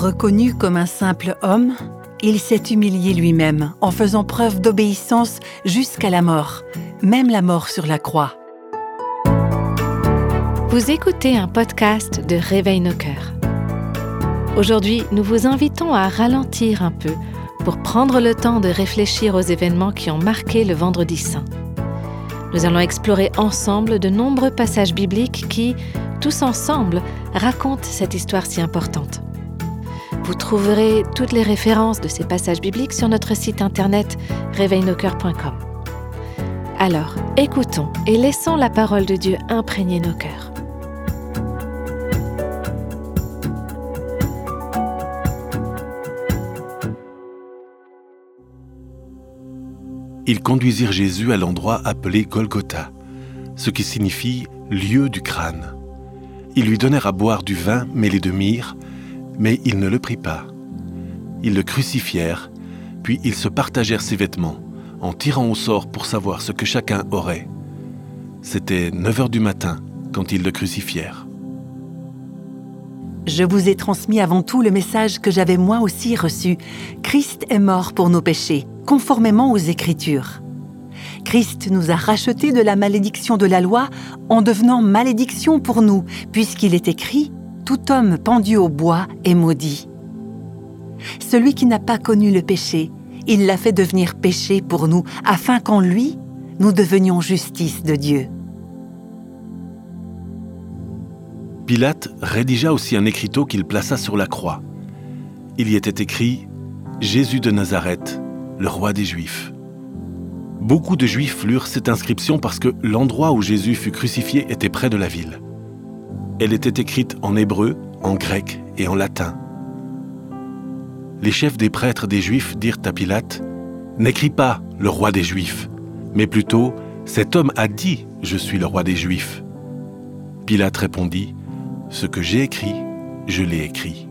Reconnu comme un simple homme, il s'est humilié lui-même en faisant preuve d'obéissance jusqu'à la mort, même la mort sur la croix. Vous écoutez un podcast de Réveil nos cœurs. Aujourd'hui, nous vous invitons à ralentir un peu pour prendre le temps de réfléchir aux événements qui ont marqué le vendredi saint. Nous allons explorer ensemble de nombreux passages bibliques qui, tous ensemble, racontent cette histoire si importante. Vous trouverez toutes les références de ces passages bibliques sur notre site internet réveilnoscoeurs.com. Alors, écoutons et laissons la parole de Dieu imprégner nos cœurs. Ils conduisirent Jésus à l'endroit appelé Golgotha, ce qui signifie lieu du crâne. Ils lui donnèrent à boire du vin mêlé de myrrhe, mais il ne le prit pas. Ils le crucifièrent, puis ils se partagèrent ses vêtements, en tirant au sort pour savoir ce que chacun aurait. C'était 9 heures du matin quand ils le crucifièrent. Je vous ai transmis avant tout le message que j'avais moi aussi reçu. Christ est mort pour nos péchés, conformément aux Écritures. Christ nous a rachetés de la malédiction de la loi en devenant malédiction pour nous, puisqu'il est écrit tout homme pendu au bois est maudit. Celui qui n'a pas connu le péché, il l'a fait devenir péché pour nous, afin qu'en lui, nous devenions justice de Dieu. Pilate rédigea aussi un écriteau qu'il plaça sur la croix. Il y était écrit Jésus de Nazareth, le roi des Juifs. Beaucoup de Juifs lurent cette inscription parce que l'endroit où Jésus fut crucifié était près de la ville. Elle était écrite en hébreu, en grec et en latin. Les chefs des prêtres des Juifs dirent à Pilate, N'écris pas le roi des Juifs, mais plutôt, cet homme a dit, Je suis le roi des Juifs. Pilate répondit, Ce que j'ai écrit, je l'ai écrit.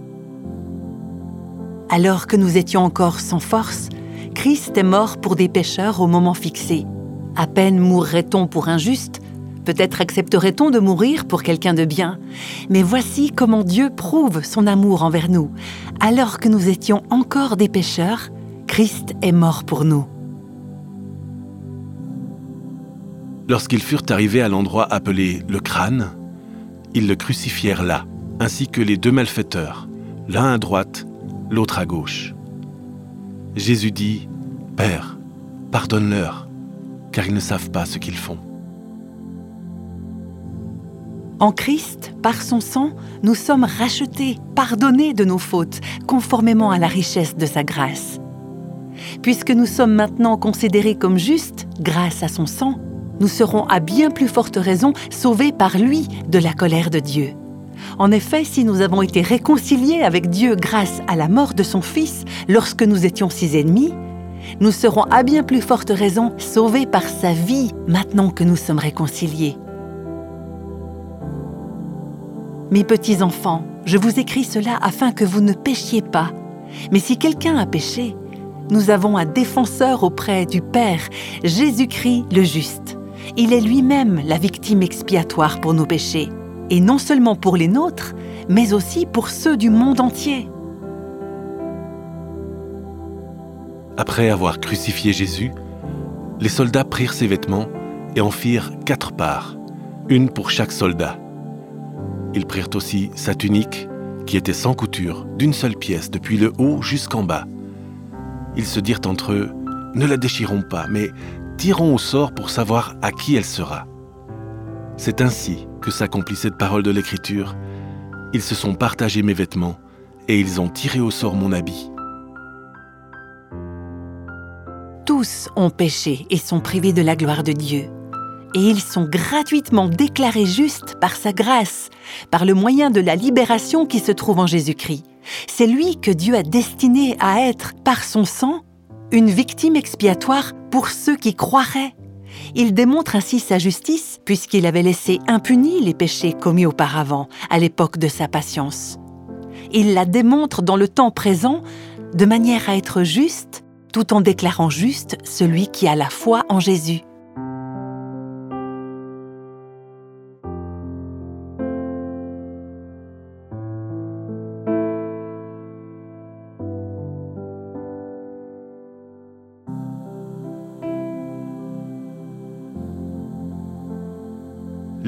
Alors que nous étions encore sans force, Christ est mort pour des pécheurs au moment fixé. À peine mourrait-on pour un juste, Peut-être accepterait-on de mourir pour quelqu'un de bien. Mais voici comment Dieu prouve son amour envers nous. Alors que nous étions encore des pécheurs, Christ est mort pour nous. Lorsqu'ils furent arrivés à l'endroit appelé le crâne, ils le crucifièrent là, ainsi que les deux malfaiteurs, l'un à droite, l'autre à gauche. Jésus dit, Père, pardonne-leur, car ils ne savent pas ce qu'ils font. En Christ, par son sang, nous sommes rachetés, pardonnés de nos fautes, conformément à la richesse de sa grâce. Puisque nous sommes maintenant considérés comme justes grâce à son sang, nous serons à bien plus forte raison sauvés par lui de la colère de Dieu. En effet, si nous avons été réconciliés avec Dieu grâce à la mort de son Fils lorsque nous étions ses ennemis, nous serons à bien plus forte raison sauvés par sa vie maintenant que nous sommes réconciliés. Mes petits enfants, je vous écris cela afin que vous ne péchiez pas. Mais si quelqu'un a péché, nous avons un défenseur auprès du Père, Jésus-Christ le juste. Il est lui-même la victime expiatoire pour nos péchés, et non seulement pour les nôtres, mais aussi pour ceux du monde entier. Après avoir crucifié Jésus, les soldats prirent ses vêtements et en firent quatre parts, une pour chaque soldat. Ils prirent aussi sa tunique, qui était sans couture, d'une seule pièce, depuis le haut jusqu'en bas. Ils se dirent entre eux, Ne la déchirons pas, mais tirons au sort pour savoir à qui elle sera. C'est ainsi que s'accomplit cette parole de l'Écriture. Ils se sont partagés mes vêtements, et ils ont tiré au sort mon habit. Tous ont péché et sont privés de la gloire de Dieu et ils sont gratuitement déclarés justes par sa grâce, par le moyen de la libération qui se trouve en Jésus-Christ. C'est lui que Dieu a destiné à être, par son sang, une victime expiatoire pour ceux qui croiraient. Il démontre ainsi sa justice puisqu'il avait laissé impunis les péchés commis auparavant, à l'époque de sa patience. Il la démontre dans le temps présent de manière à être juste, tout en déclarant juste celui qui a la foi en Jésus.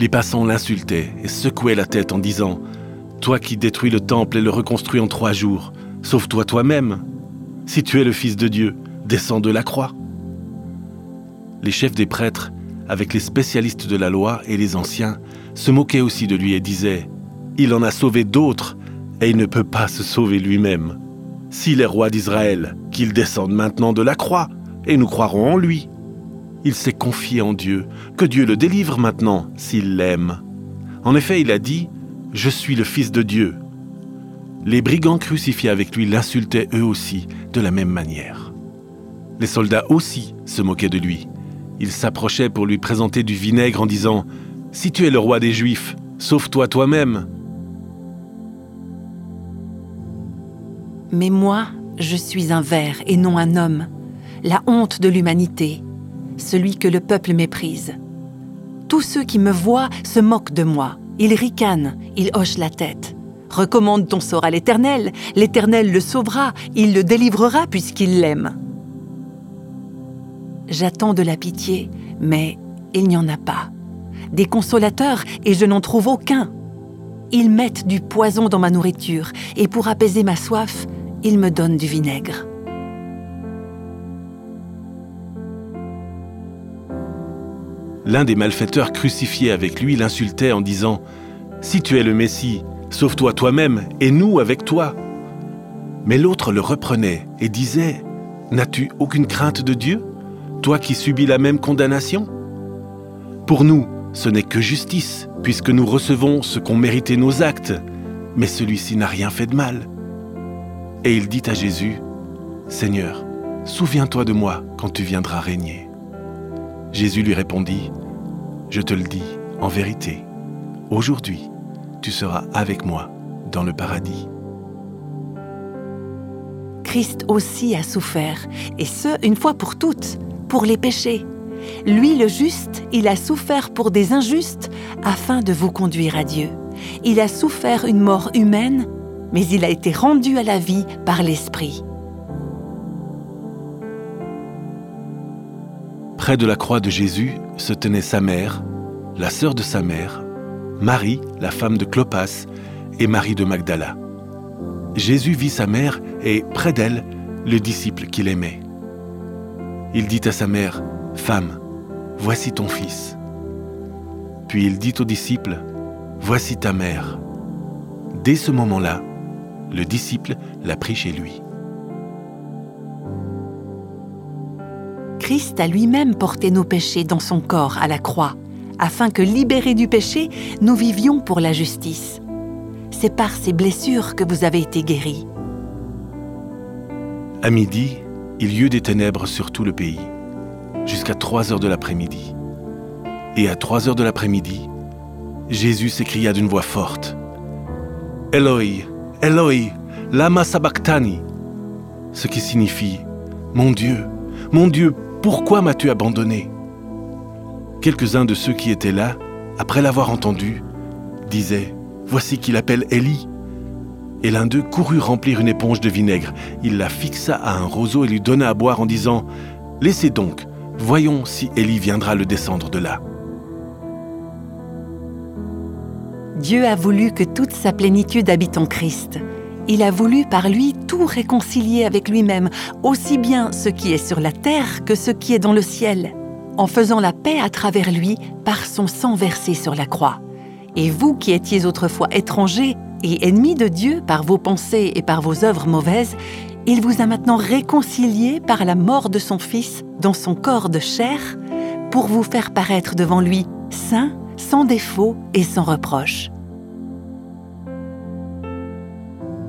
Les passants l'insultaient et secouaient la tête en disant Toi qui détruis le temple et le reconstruis en trois jours, sauve-toi toi-même. Si tu es le Fils de Dieu, descends de la croix. Les chefs des prêtres, avec les spécialistes de la loi et les anciens, se moquaient aussi de lui et disaient Il en a sauvé d'autres et il ne peut pas se sauver lui-même. S'il est roi d'Israël, qu'il descende maintenant de la croix, et nous croirons en lui. Il s'est confié en Dieu, que Dieu le délivre maintenant, s'il l'aime. En effet, il a dit, Je suis le Fils de Dieu. Les brigands crucifiés avec lui l'insultaient eux aussi, de la même manière. Les soldats aussi se moquaient de lui. Ils s'approchaient pour lui présenter du vinaigre en disant, Si tu es le roi des Juifs, sauve-toi toi-même. Mais moi, je suis un ver et non un homme, la honte de l'humanité, celui que le peuple méprise. Tous ceux qui me voient se moquent de moi, ils ricanent, ils hochent la tête. Recommande ton sort à l'Éternel, l'Éternel le sauvera, il le délivrera puisqu'il l'aime. J'attends de la pitié, mais il n'y en a pas. Des consolateurs, et je n'en trouve aucun. Ils mettent du poison dans ma nourriture, et pour apaiser ma soif, il me donne du vinaigre. L'un des malfaiteurs crucifiés avec lui l'insultait en disant Si tu es le Messie, sauve-toi toi-même et nous avec toi. Mais l'autre le reprenait et disait N'as-tu aucune crainte de Dieu, toi qui subis la même condamnation? Pour nous, ce n'est que justice, puisque nous recevons ce qu'ont mérité nos actes, mais celui-ci n'a rien fait de mal. Et il dit à Jésus, Seigneur, souviens-toi de moi quand tu viendras régner. Jésus lui répondit, Je te le dis, en vérité, aujourd'hui, tu seras avec moi dans le paradis. Christ aussi a souffert, et ce, une fois pour toutes, pour les péchés. Lui, le juste, il a souffert pour des injustes afin de vous conduire à Dieu. Il a souffert une mort humaine mais il a été rendu à la vie par l'Esprit. Près de la croix de Jésus se tenait sa mère, la sœur de sa mère, Marie, la femme de Clopas, et Marie de Magdala. Jésus vit sa mère et, près d'elle, le disciple qu'il aimait. Il dit à sa mère, Femme, voici ton fils. Puis il dit au disciple, Voici ta mère. Dès ce moment-là, le disciple l'a pris chez lui. Christ a lui-même porté nos péchés dans son corps à la croix, afin que, libérés du péché, nous vivions pour la justice. C'est par ces blessures que vous avez été guéris. À midi, il y eut des ténèbres sur tout le pays, jusqu'à 3 heures de l'après-midi. Et à 3 heures de l'après-midi, Jésus s'écria d'une voix forte Eloi, Eloi, lama sabachthani, ce qui signifie Mon Dieu, mon Dieu, pourquoi m'as-tu abandonné? Quelques-uns de ceux qui étaient là, après l'avoir entendu, disaient Voici qu'il appelle Élie. Et l'un d'eux courut remplir une éponge de vinaigre. Il la fixa à un roseau et lui donna à boire en disant Laissez donc, voyons si Élie viendra le descendre de là. Dieu a voulu que toute sa plénitude habite en Christ. Il a voulu par lui tout réconcilier avec lui-même, aussi bien ce qui est sur la terre que ce qui est dans le ciel, en faisant la paix à travers lui par son sang versé sur la croix. Et vous qui étiez autrefois étrangers et ennemis de Dieu par vos pensées et par vos œuvres mauvaises, il vous a maintenant réconciliés par la mort de son Fils dans son corps de chair, pour vous faire paraître devant lui saint, sans défaut et sans reproche.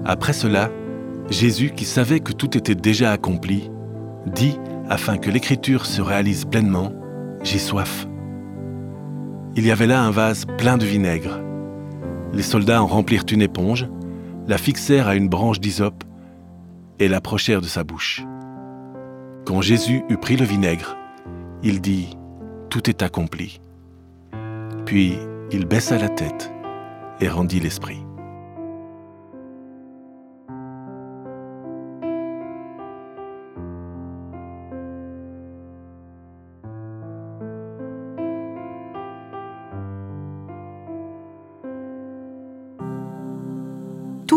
Après cela, Jésus, qui savait que tout était déjà accompli, dit, afin que l'Écriture se réalise pleinement, J'ai soif. Il y avait là un vase plein de vinaigre. Les soldats en remplirent une éponge, la fixèrent à une branche d'hysope et l'approchèrent de sa bouche. Quand Jésus eut pris le vinaigre, il dit, Tout est accompli. Puis il baissa la tête et rendit l'esprit.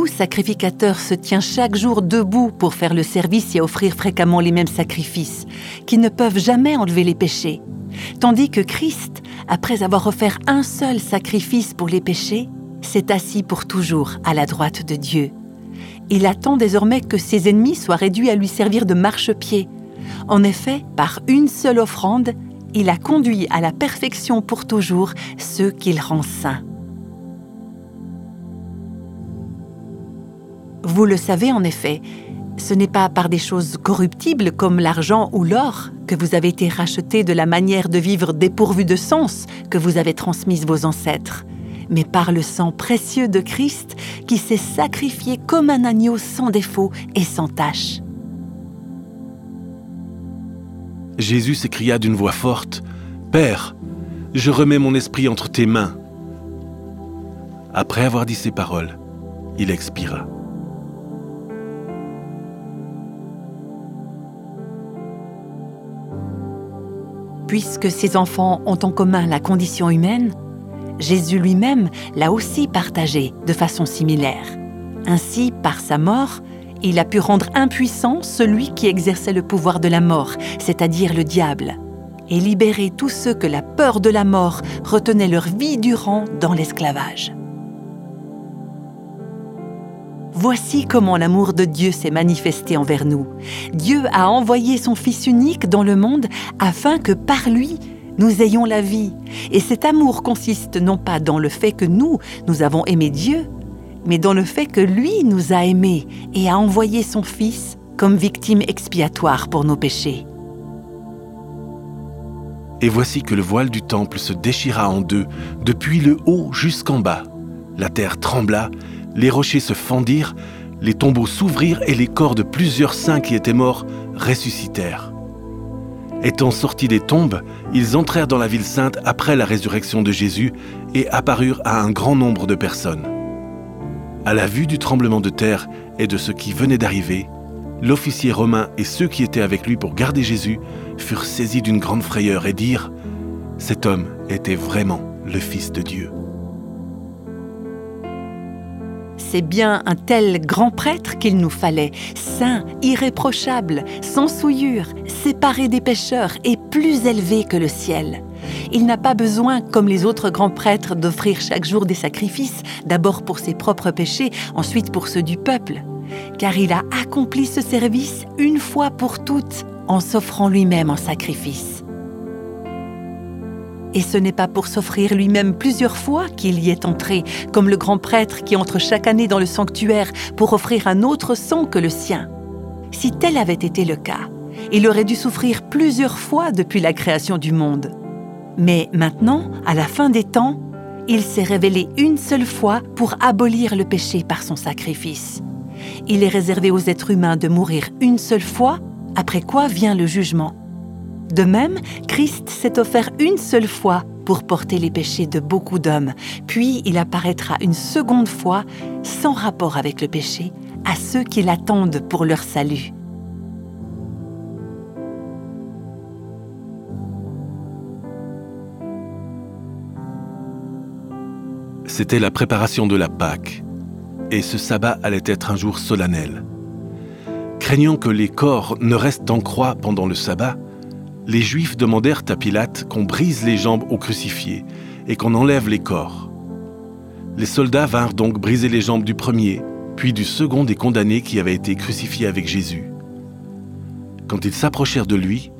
Tout sacrificateur se tient chaque jour debout pour faire le service et offrir fréquemment les mêmes sacrifices, qui ne peuvent jamais enlever les péchés, tandis que Christ, après avoir offert un seul sacrifice pour les péchés, s'est assis pour toujours à la droite de Dieu. Il attend désormais que ses ennemis soient réduits à lui servir de marchepied. En effet, par une seule offrande, il a conduit à la perfection pour toujours ceux qu'il rend saints. Vous le savez en effet, ce n'est pas par des choses corruptibles comme l'argent ou l'or que vous avez été rachetés de la manière de vivre dépourvue de sens que vous avez transmise vos ancêtres, mais par le sang précieux de Christ qui s'est sacrifié comme un agneau sans défaut et sans tache. Jésus s'écria d'une voix forte, Père, je remets mon esprit entre tes mains. Après avoir dit ces paroles, il expira. Puisque ces enfants ont en commun la condition humaine, Jésus lui-même l'a aussi partagée de façon similaire. Ainsi, par sa mort, il a pu rendre impuissant celui qui exerçait le pouvoir de la mort, c'est-à-dire le diable, et libérer tous ceux que la peur de la mort retenait leur vie durant dans l'esclavage. Voici comment l'amour de Dieu s'est manifesté envers nous. Dieu a envoyé son Fils unique dans le monde afin que par lui, nous ayons la vie. Et cet amour consiste non pas dans le fait que nous, nous avons aimé Dieu, mais dans le fait que lui nous a aimés et a envoyé son Fils comme victime expiatoire pour nos péchés. Et voici que le voile du temple se déchira en deux, depuis le haut jusqu'en bas. La terre trembla, les rochers se fendirent, les tombeaux s'ouvrirent et les corps de plusieurs saints qui étaient morts ressuscitèrent. Étant sortis des tombes, ils entrèrent dans la ville sainte après la résurrection de Jésus et apparurent à un grand nombre de personnes. À la vue du tremblement de terre et de ce qui venait d'arriver, l'officier romain et ceux qui étaient avec lui pour garder Jésus furent saisis d'une grande frayeur et dirent ⁇ Cet homme était vraiment le Fils de Dieu ⁇ C'est bien un tel grand prêtre qu'il nous fallait, saint, irréprochable, sans souillure, séparé des pécheurs et plus élevé que le ciel. Il n'a pas besoin, comme les autres grands prêtres, d'offrir chaque jour des sacrifices, d'abord pour ses propres péchés, ensuite pour ceux du peuple, car il a accompli ce service une fois pour toutes en s'offrant lui-même en sacrifice. Et ce n'est pas pour s'offrir lui-même plusieurs fois qu'il y est entré, comme le grand prêtre qui entre chaque année dans le sanctuaire pour offrir un autre sang que le sien. Si tel avait été le cas, il aurait dû souffrir plusieurs fois depuis la création du monde. Mais maintenant, à la fin des temps, il s'est révélé une seule fois pour abolir le péché par son sacrifice. Il est réservé aux êtres humains de mourir une seule fois, après quoi vient le jugement. De même, Christ s'est offert une seule fois pour porter les péchés de beaucoup d'hommes, puis il apparaîtra une seconde fois, sans rapport avec le péché, à ceux qui l'attendent pour leur salut. C'était la préparation de la Pâque, et ce sabbat allait être un jour solennel. Craignant que les corps ne restent en croix pendant le sabbat, les Juifs demandèrent à Pilate qu'on brise les jambes aux crucifiés et qu'on enlève les corps. Les soldats vinrent donc briser les jambes du premier, puis du second des condamnés qui avaient été crucifiés avec Jésus. Quand ils s'approchèrent de lui,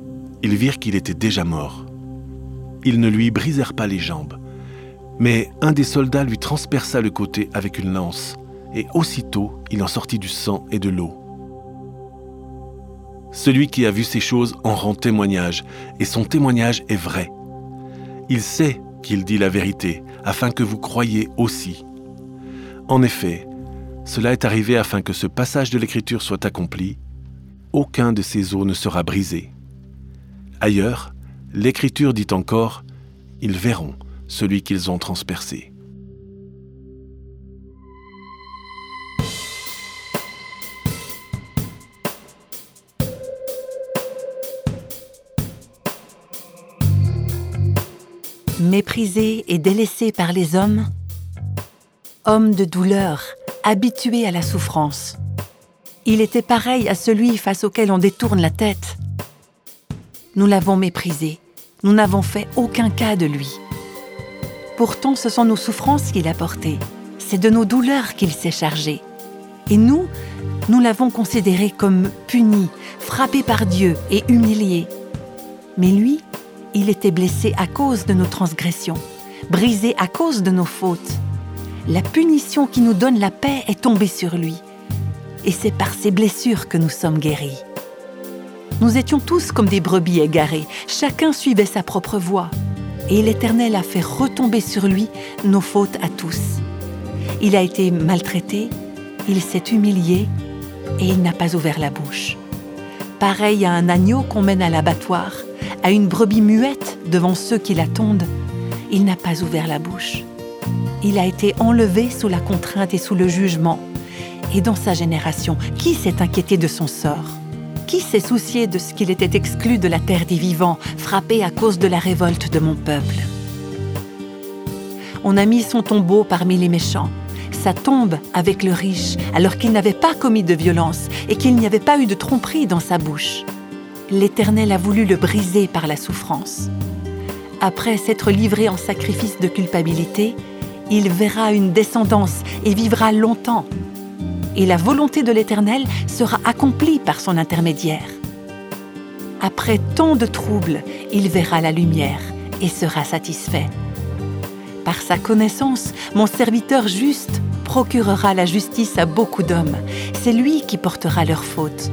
ils virent qu'il était déjà mort. Ils ne lui brisèrent pas les jambes, mais un des soldats lui transperça le côté avec une lance, et aussitôt il en sortit du sang et de l'eau. Celui qui a vu ces choses en rend témoignage, et son témoignage est vrai. Il sait qu'il dit la vérité, afin que vous croyiez aussi. En effet, cela est arrivé afin que ce passage de l'Écriture soit accompli. Aucun de ces os ne sera brisé. Ailleurs, l'Écriture dit encore, Ils verront celui qu'ils ont transpercé. Méprisé et délaissé par les hommes, homme de douleur, habitué à la souffrance. Il était pareil à celui face auquel on détourne la tête. Nous l'avons méprisé. Nous n'avons fait aucun cas de lui. Pourtant, ce sont nos souffrances qu'il a portées. C'est de nos douleurs qu'il s'est chargé. Et nous, nous l'avons considéré comme puni, frappé par Dieu et humilié. Mais lui, il était blessé à cause de nos transgressions, brisé à cause de nos fautes. La punition qui nous donne la paix est tombée sur lui. Et c'est par ses blessures que nous sommes guéris. Nous étions tous comme des brebis égarées, chacun suivait sa propre voie. Et l'Éternel a fait retomber sur lui nos fautes à tous. Il a été maltraité, il s'est humilié et il n'a pas ouvert la bouche. Pareil à un agneau qu'on mène à l'abattoir, à une brebis muette devant ceux qui la tondent, il n'a pas ouvert la bouche. Il a été enlevé sous la contrainte et sous le jugement. Et dans sa génération, qui s'est inquiété de son sort? Qui s'est soucié de ce qu'il était exclu de la terre des vivants, frappé à cause de la révolte de mon peuple? On a mis son tombeau parmi les méchants sa tombe avec le riche, alors qu'il n'avait pas commis de violence et qu'il n'y avait pas eu de tromperie dans sa bouche. L'Éternel a voulu le briser par la souffrance. Après s'être livré en sacrifice de culpabilité, il verra une descendance et vivra longtemps. Et la volonté de l'Éternel sera accomplie par son intermédiaire. Après tant de troubles, il verra la lumière et sera satisfait. Par sa connaissance, mon serviteur juste procurera la justice à beaucoup d'hommes. C'est lui qui portera leurs fautes.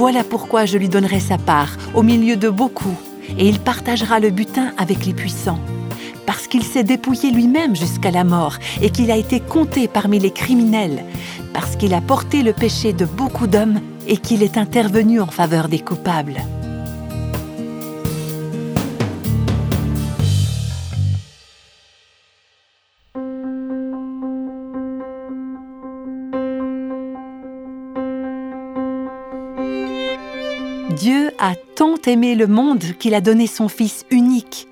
Voilà pourquoi je lui donnerai sa part au milieu de beaucoup, et il partagera le butin avec les puissants. Parce qu'il s'est dépouillé lui-même jusqu'à la mort et qu'il a été compté parmi les criminels, parce qu'il a porté le péché de beaucoup d'hommes et qu'il est intervenu en faveur des coupables. A tant aimé le monde qu'il a donné son Fils unique,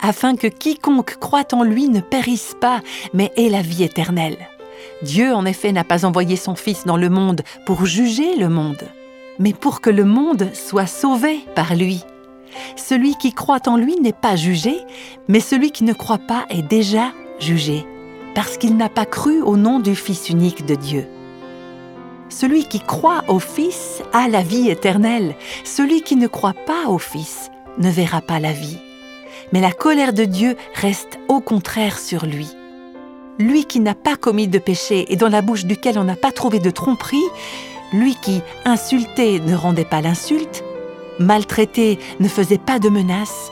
afin que quiconque croit en lui ne périsse pas, mais ait la vie éternelle. Dieu, en effet, n'a pas envoyé son Fils dans le monde pour juger le monde, mais pour que le monde soit sauvé par lui. Celui qui croit en lui n'est pas jugé, mais celui qui ne croit pas est déjà jugé, parce qu'il n'a pas cru au nom du Fils unique de Dieu. Celui qui croit au Fils a la vie éternelle. Celui qui ne croit pas au Fils ne verra pas la vie. Mais la colère de Dieu reste au contraire sur lui. Lui qui n'a pas commis de péché et dans la bouche duquel on n'a pas trouvé de tromperie, lui qui, insulté, ne rendait pas l'insulte, maltraité, ne faisait pas de menaces,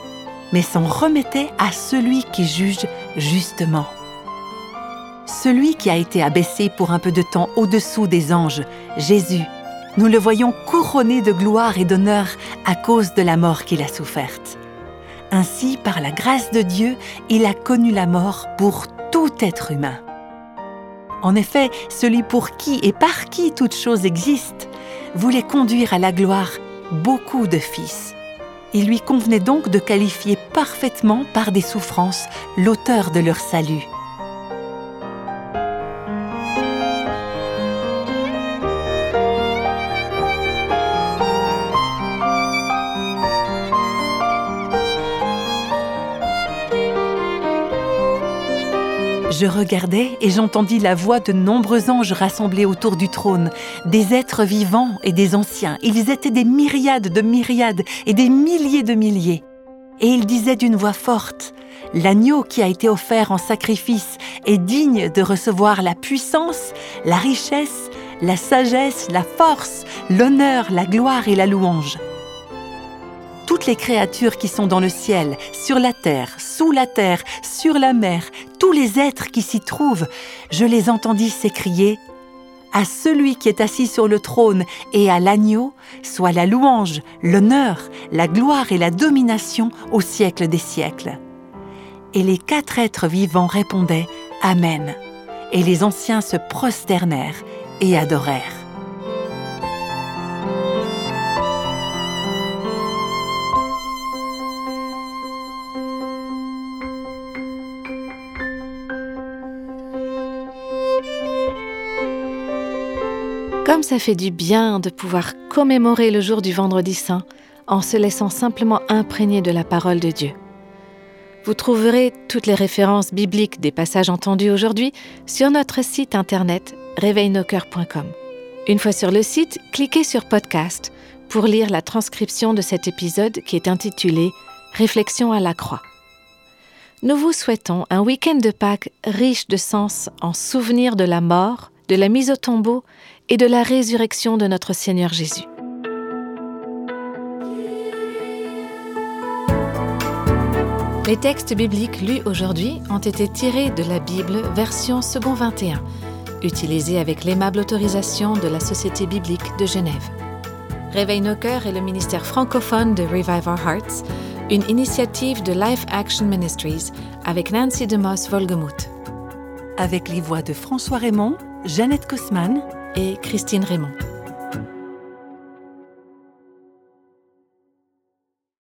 mais s'en remettait à celui qui juge justement celui qui a été abaissé pour un peu de temps au-dessous des anges, Jésus. Nous le voyons couronné de gloire et d'honneur à cause de la mort qu'il a soufferte. Ainsi, par la grâce de Dieu, il a connu la mort pour tout être humain. En effet, celui pour qui et par qui toute chose existe voulait conduire à la gloire beaucoup de fils. Il lui convenait donc de qualifier parfaitement par des souffrances l'auteur de leur salut. Je regardais et j'entendis la voix de nombreux anges rassemblés autour du trône, des êtres vivants et des anciens. Ils étaient des myriades de myriades et des milliers de milliers. Et ils disaient d'une voix forte, L'agneau qui a été offert en sacrifice est digne de recevoir la puissance, la richesse, la sagesse, la force, l'honneur, la gloire et la louange toutes les créatures qui sont dans le ciel, sur la terre, sous la terre, sur la mer, tous les êtres qui s'y trouvent, je les entendis s'écrier À celui qui est assis sur le trône et à l'agneau, soit la louange, l'honneur, la gloire et la domination au siècle des siècles. Et les quatre êtres vivants répondaient Amen. Et les anciens se prosternèrent et adorèrent. Ça fait du bien de pouvoir commémorer le jour du vendredi saint en se laissant simplement imprégner de la parole de Dieu. Vous trouverez toutes les références bibliques des passages entendus aujourd'hui sur notre site internet réveilnoscoeurs.com. Une fois sur le site, cliquez sur Podcast pour lire la transcription de cet épisode qui est intitulé Réflexion à la croix. Nous vous souhaitons un week-end de Pâques riche de sens en souvenir de la mort, de la mise au tombeau et de la résurrection de notre Seigneur Jésus. Les textes bibliques lus aujourd'hui ont été tirés de la Bible version second 21, utilisée avec l'aimable autorisation de la Société biblique de Genève. Réveil nos cœurs est le ministère francophone de Revive Our Hearts, une initiative de Life Action Ministries avec Nancy DeMoss Volgemuth. Avec les voix de François Raymond, Jeannette Kosman et Christine Raymond.